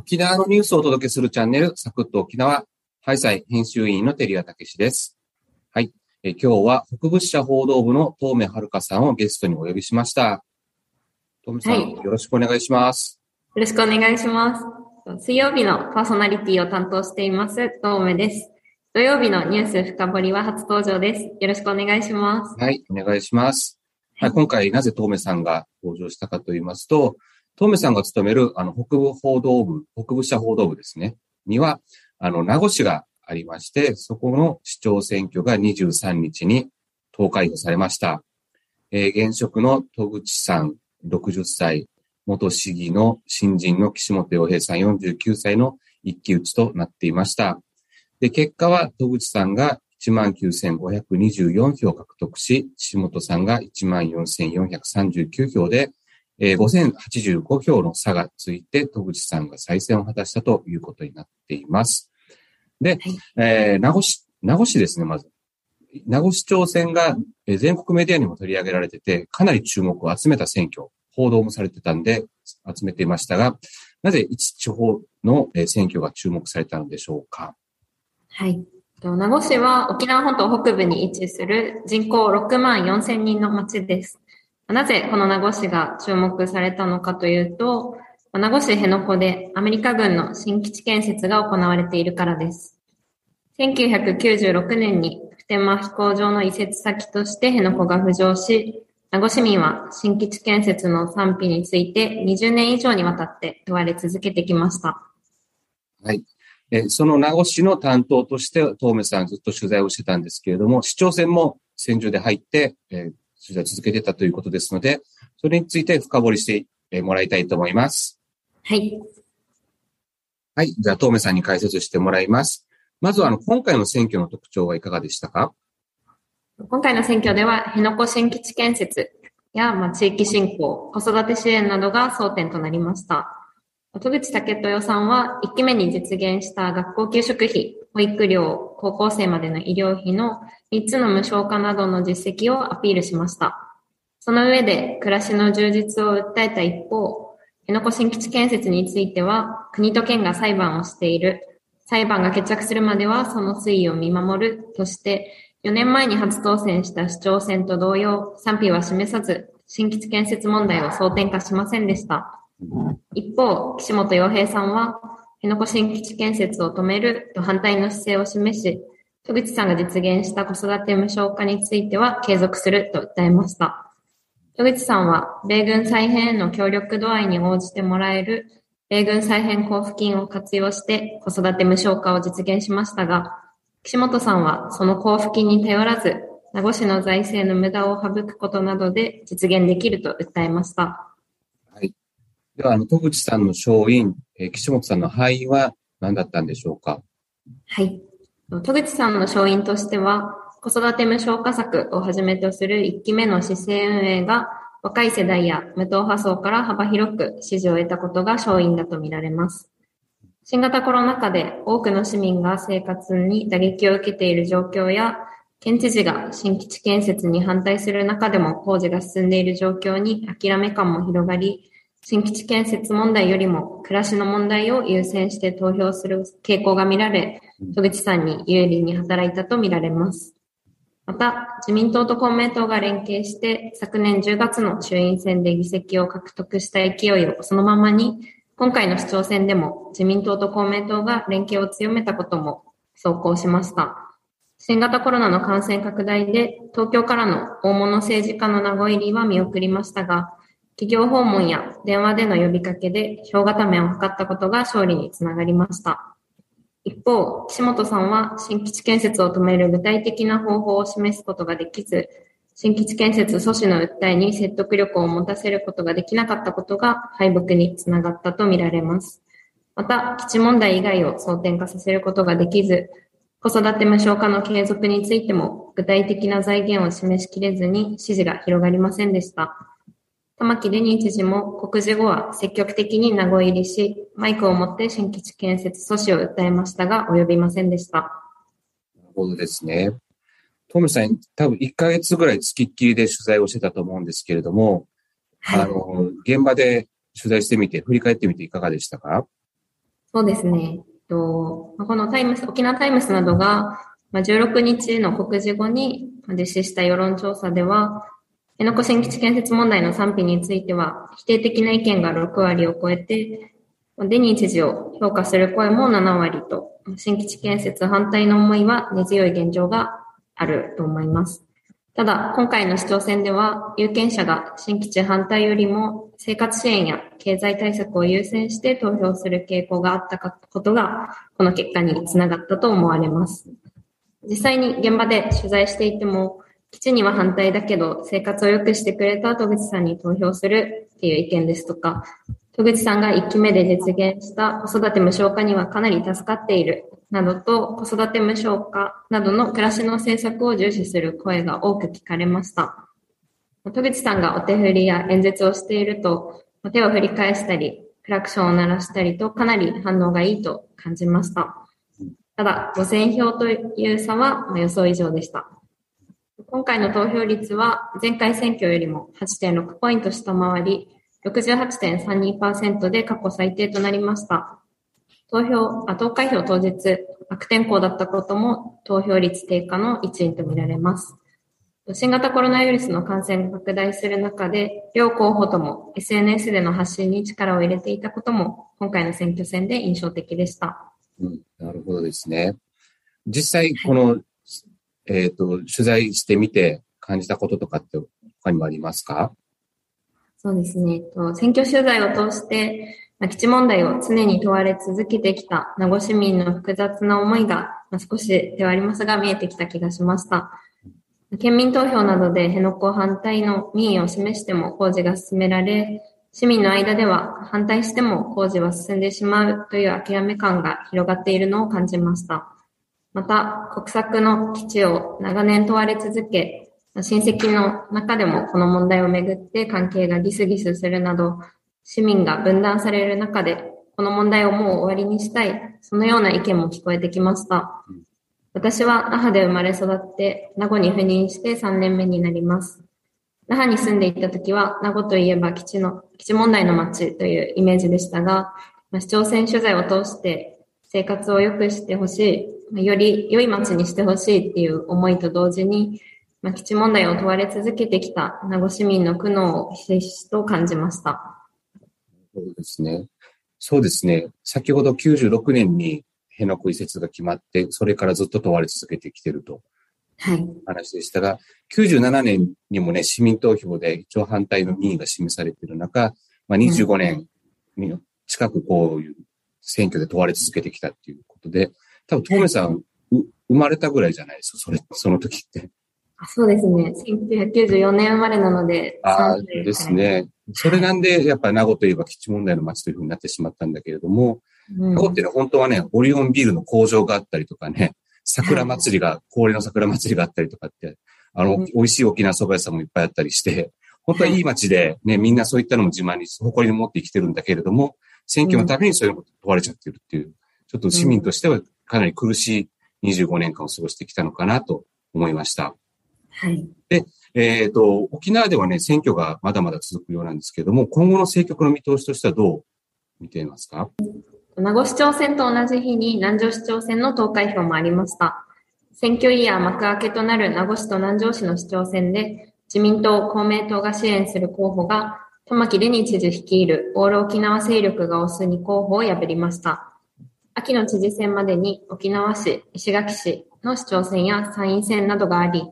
沖縄のニュースをお届けするチャンネル、サクッと沖縄、ハイサイ編集員の照屋武史です。はい。え今日は北部支社報道部の東目遥さんをゲストにお呼びしました。東目さん、はいよろしくお願いします。よろしくお願いします。水曜日のパーソナリティを担当しています、東目です。土曜日のニュース深掘りは初登場です。よろしくお願いします。はい、お願いします。はい、今回なぜ東目さんが登場したかと言いますと、東目さんが勤めるあの北部報道部、北部社報道部ですね、には、あの、名護市がありまして、そこの市長選挙が23日に投開票されました。えー現職の戸口さん、60歳、元市議の新人の岸本洋平さん、49歳の一騎打ちとなっていました。で、結果は戸口さんが19,524票獲得し、岸本さんが14,439票で、えー5085票の差がついて、戸口さんが再選を果たしたということになっています。で、えー名護市、名護市ですね、まず。名護市長選がえー全国メディアにも取り上げられてて、かなり注目を集めた選挙、報道もされてたんで、集めていましたが、なぜ一地方のえー選挙が注目されたのでしょうか？はい。と名護市は沖縄本島北部に位置する人口6万4千人の町です。なぜこの名護市が注目されたのかというと、名護市辺野古でアメリカ軍の新基地建設が行われているからです。1996年に普天間飛行場の移設先として辺野古が浮上し、名護市民は新基地建設の賛否について20年以上にわたって問われ続けてきました。はい。その名護市の担当として、東目さんずっと取材をしてたんですけれども、市長選も選挙で入って、取材を続けてたということですので、それについて深掘りしてえーもらいたいと思います。はい。はい。じゃあ、東目さんに解説してもらいます。まずは、あの、今回の選挙の特徴はいかがでしたか？今回の選挙では、辺野古新基地建設や、まあ、地域振興、子育て支援などが争点となりました。戸口武豊さんは、1期目に実現した学校給食費、保育料、高校生までの医療費の3つの無償化などの実績をアピールしました。その上で、暮らしの充実を訴えた一方、辺野古新基地建設については、国と県が裁判をしている。裁判が決着するまではその推移を見守るとして、4年前に初当選した市長選と同様、賛否は示さず、新基地建設問題を争点化しませんでした。一方、岸本洋平さんは、辺野古新基地建設を止めると反対の姿勢を示し、戸口さんが実現した子育て無償化については継続すると訴えました。戸口さんは、米軍再編への協力度合いに応じてもらえる米軍再編交付金を活用して子育て無償化を実現しましたが、岸本さんはその交付金に頼らず、名護市の財政の無駄を省くことなどで実現できると訴えました。はい。では、あの、戸口さんの勝因、えー岸本さんの敗因は何だったんでしょうか？はい。戸口さんの勝因としては、子育て無償化策をはじめとする1期目の市政運営が若い世代や無党派層から幅広く支持を得たことが勝因だとみられます。新型コロナ禍で多くの市民が生活に打撃を受けている状況や、県知事が新基地建設に反対する中でも工事が進んでいる状況に諦め感も広がり、新基地建設問題よりも暮らしの問題を優先して投票する傾向が見られ、戸口さんに有利に働いたとみられます。また、自民党と公明党が連携して、昨年10月の衆院選で議席を獲得した勢いをそのままに、今回の市長選でも自民党と公明党が連携を強めたことも走行しました。新型コロナの感染拡大で東京からの大物政治家の名護入りは見送りましたが、企業訪問や電話での呼びかけで票固めを図ったことが勝利につながりました。一方、岸本さんは新基地建設を止める具体的な方法を示すことができず、新基地建設阻止の訴えに説得力を持たせることができなかったことが敗北につながったとみられます。また、基地問題以外を争点化させることができず、子育て無償化の継続についても具体的な財源を示しきれずに支持が広がりませんでした。玉城デニー知事も告示後は積極的に名護入りし、マイクを持って新基地建設阻止を訴えましたが及びませんでした。なるほどですね。トムさん、多分1ヶ月ぐらい付きっきりで取材をしてたと思うんですけれども、はいあの、現場で取材してみて、振り返ってみていかがでしたか？そうですね。とこのタイムス、沖縄タイムスなどが、まあ、16日の告示後に実施した世論調査では、辺野古新基地建設問題の賛否については、否定的な意見が6割を超えて、デニー知事を評価する声も7割と、新基地建設反対の思いは根強い現状があると思います。ただ、今回の市長選では、有権者が新基地反対よりも生活支援や経済対策を優先して投票する傾向があったことが、この結果につながったと思われます。実際に現場で取材していても、基地には反対だけど、生活を良くしてくれた戸口さんに投票するっていう意見ですとか、戸口さんが1期目で実現した子育て無償化にはかなり助かっているなどと子育て無償化などの暮らしの政策を重視する声が多く聞かれました。戸口さんがお手振りや演説をしていると、手を振り返したり、クラクションを鳴らしたりとかなり反応がいいと感じました。ただ、5000票という差は予想以上でした。今回の投票率は前回選挙よりも8.6ポイント下回り、68.32%で過去最低となりました。投票、あ投開票当日、悪天候だったことも投票率低下の一因とみられます。新型コロナウイルスの感染が拡大する中で、両候補とも SNS での発信に力を入れていたことも、今回の選挙戦で印象的でした。うん、なるほどですね。実際、この、えっ、ー、と、取材してみて感じたこととかって他にもありますか？そうですね。選挙取材を通して、基地問題を常に問われ続けてきた名護市民の複雑な思いが、少しではありますが見えてきた気がしました。県民投票などで辺野古反対の民意を示しても工事が進められ、市民の間では反対しても工事は進んでしまうという諦め感が広がっているのを感じました。また、国策の基地を長年問われ続け、親戚の中でもこの問題をめぐって関係がギスギスするなど、市民が分断される中で、この問題をもう終わりにしたい、そのような意見も聞こえてきました。私は那覇で生まれ育って、名護に赴任して3年目になります。那覇に住んでいた時は、名護といえば基地の、基地問題の街というイメージでしたが、市長選取材を通して生活を良くしてほしい、より良い街にしてほしいっていう思いと同時に、まあ、基地問題を問われ続けてきた名護市民の苦悩をひしひしと感じました。そうですね。そうですね。先ほど96年に辺野古移設が決まって、それからずっと問われ続けてきていると。はい。話でしたが、97年にもね、市民投票で一応反対の民意が示されている中、まあ、25年近くこういう選挙で問われ続けてきたっていうことで、多分、トメさん、生まれたぐらいじゃないですか、それ、その時って。そうですね。1994年生まれなので。ああ、ですね。それなんで、やっぱり名護といえば基地問題の街というふうになってしまったんだけれども、名護っていうのは本当はね、オリオンビールの工場があったりとかね、桜祭りが、氷の桜祭りがあったりとかって、あの、美味しい沖縄蕎麦屋さんもいっぱいあったりして、本当はいい街で、ね、みんなそういったのも自慢に、誇りに持って生きてるんだけれども、選挙のためにそういうこと問われちゃってるっていう、ちょっと市民としてはかなり苦しい25年間を過ごしてきたのかなと思いました。はい。で、えっ、ー、と、沖縄ではね、選挙がまだまだ続くようなんですけれども、今後の政局の見通しとしてはどう見ていますか？名護市長選と同じ日に南城市長選の投開票もありました。選挙イヤー幕開けとなる名護市と南城市の市長選で、自民党、公明党が支援する候補が、玉城デニー知事率いるオール沖縄勢力が推す2候補を破りました。秋の知事選までに沖縄市、石垣市の市長選や参院選などがあり、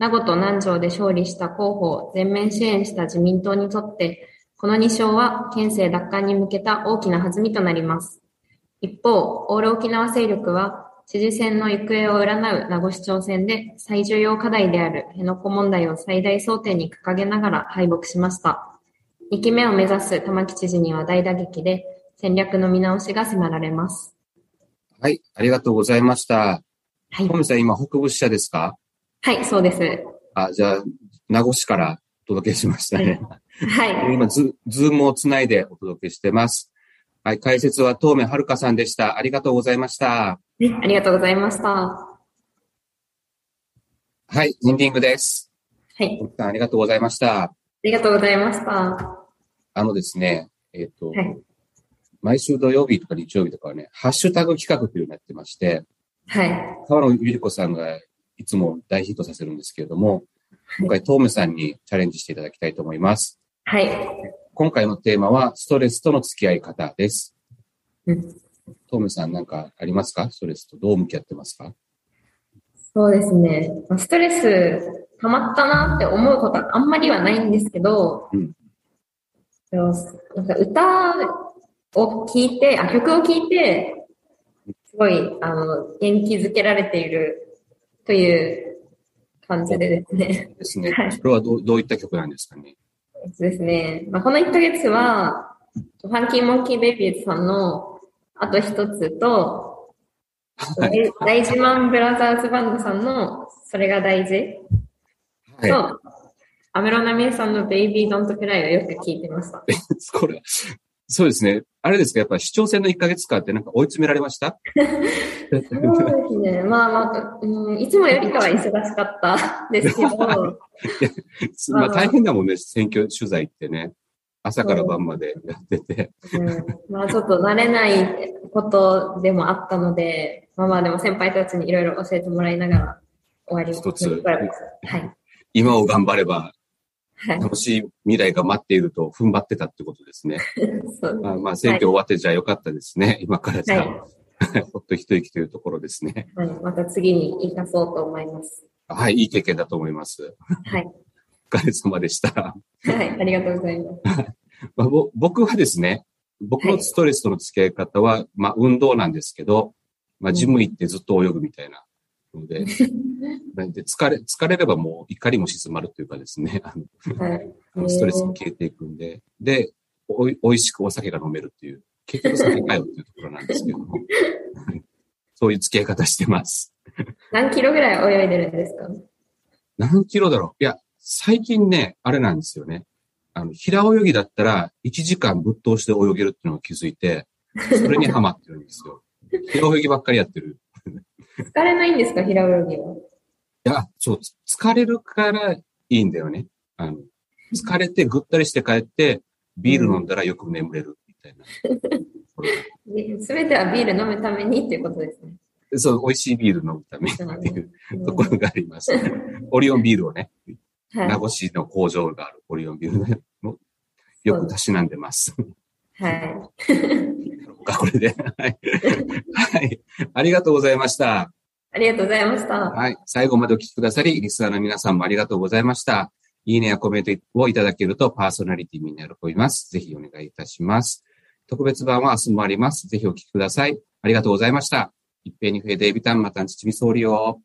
名護と南城で勝利した候補を全面支援した自民党にとって、この2勝は県政奪還に向けた大きな弾みとなります。一方、オール沖縄勢力は、知事選の行方を占う名護市長選で最重要課題である辺野古問題を最大争点に掲げながら敗北しました。2期目を目指す玉城知事には大打撃で戦略の見直しが迫られます。はい、ありがとうございました。はい。トミさん、今、北部支社ですか？はい、そうです。あ、じゃあ、名護市からお届けしましたね。はい。今ズ、ズームをつないでお届けしてます。はい、解説は東目はるかさんでした。ありがとうございました。ありがとうございました。はい、エンディングです。はい。ありがとうございました。ありがとうございました。あのですね、えっ、ー、と、はい、毎週土曜日とか日曜日とかはね、ハッシュタグ企画というのをやってまして、はい。川野ゆり子さんがいつも大ヒットさせるんですけれども、今回、トーメさんにチャレンジしていただきたいと思います。はい。今回のテーマは、ストレスとの付き合い方です。うんトーメさんなんかありますか？ストレスとどう向き合ってますか？そうですね。まあストレス溜まったなって思うことはあんまりはないんですけど、うんなんか歌を聴いて、あ、曲を聴いて、すごい、あの、元気づけられているという感じでですね。ですねはい。それはどうどういった曲なんですかね？えっとですね。まあ、この1ヶ月は、ファンキーモンキーベイビーズさんのあと一つと、はい。大大事マンブラザーズバンドさんのそれが大事はい。と、アメロナミエさんのベイビードントクライをよく聞いてました。これ、そうですね。あれですか、やっぱり視聴戦の1ヶ月間ってなんか追い詰められました？そうですね。まあまあ、うん、いつもよりかは忙しかったですけど、まあ大変だもんね、選挙取材ってね。朝から晩までやってて。うん、まあちょっと慣れないことでもあったので、まあまあでも先輩たちにいろいろ教えてもらいながら終わり一つはい。今を頑張ればはい。楽しい未来が待っていると踏ん張ってたってことですね。そうまあ、まあ選挙終わってじゃあよかったですね。今からじゃはあ、ほっと一息というところですね。はい。また次に生かそうと思います。はい、いい経験だと思います。はい。お疲れ様でした。はい。ありがとうございます。まあ、ぼ僕はですね、僕のストレスとの付き合い方は、まあ運動なんですけど、まあジム行ってずっと泳ぐみたいなので、で疲れ、疲れればもう怒りも静まるというかですね、あのはい。あのストレスも消えていくんで、で、おい、美味しくお酒が飲めるっていう、結局酒かよっていうところなんですけども、そういう付き合い方してます。何キロぐらい泳いでるんですか？何キロだろういや、最近ね、あれなんですよね。あの、平泳ぎだったら1時間ぶっ通して泳げるっていうのを気づいて、それにハマってるんですよ。平泳ぎばっかりやってる。疲れないんですか平泳ぎは？いや、そう、つ疲れるからいいんだよね。あの、疲れてぐったりして帰って、ビール飲んだらよく眠れるみたいな。すべてはビール飲むためにっていうことですね。そう、美味しいビール飲むためにっていううんところがあります。オリオンビールをね、はい名護市の工場があるオリオンビールのよくたしなんでます。はい。か、これで。はい。はい。ありがとうございました。ありがとうございました。はい。最後までお聞きくださり、リスナーの皆さんもありがとうございました。いいねやコメントをいただけるとパーソナリティになると思います。ぜひお願いいたします。特別版は明日もあります。ぜひお聞きください。ありがとうございました。一平二平デイビタン、またんちちみそうりよ。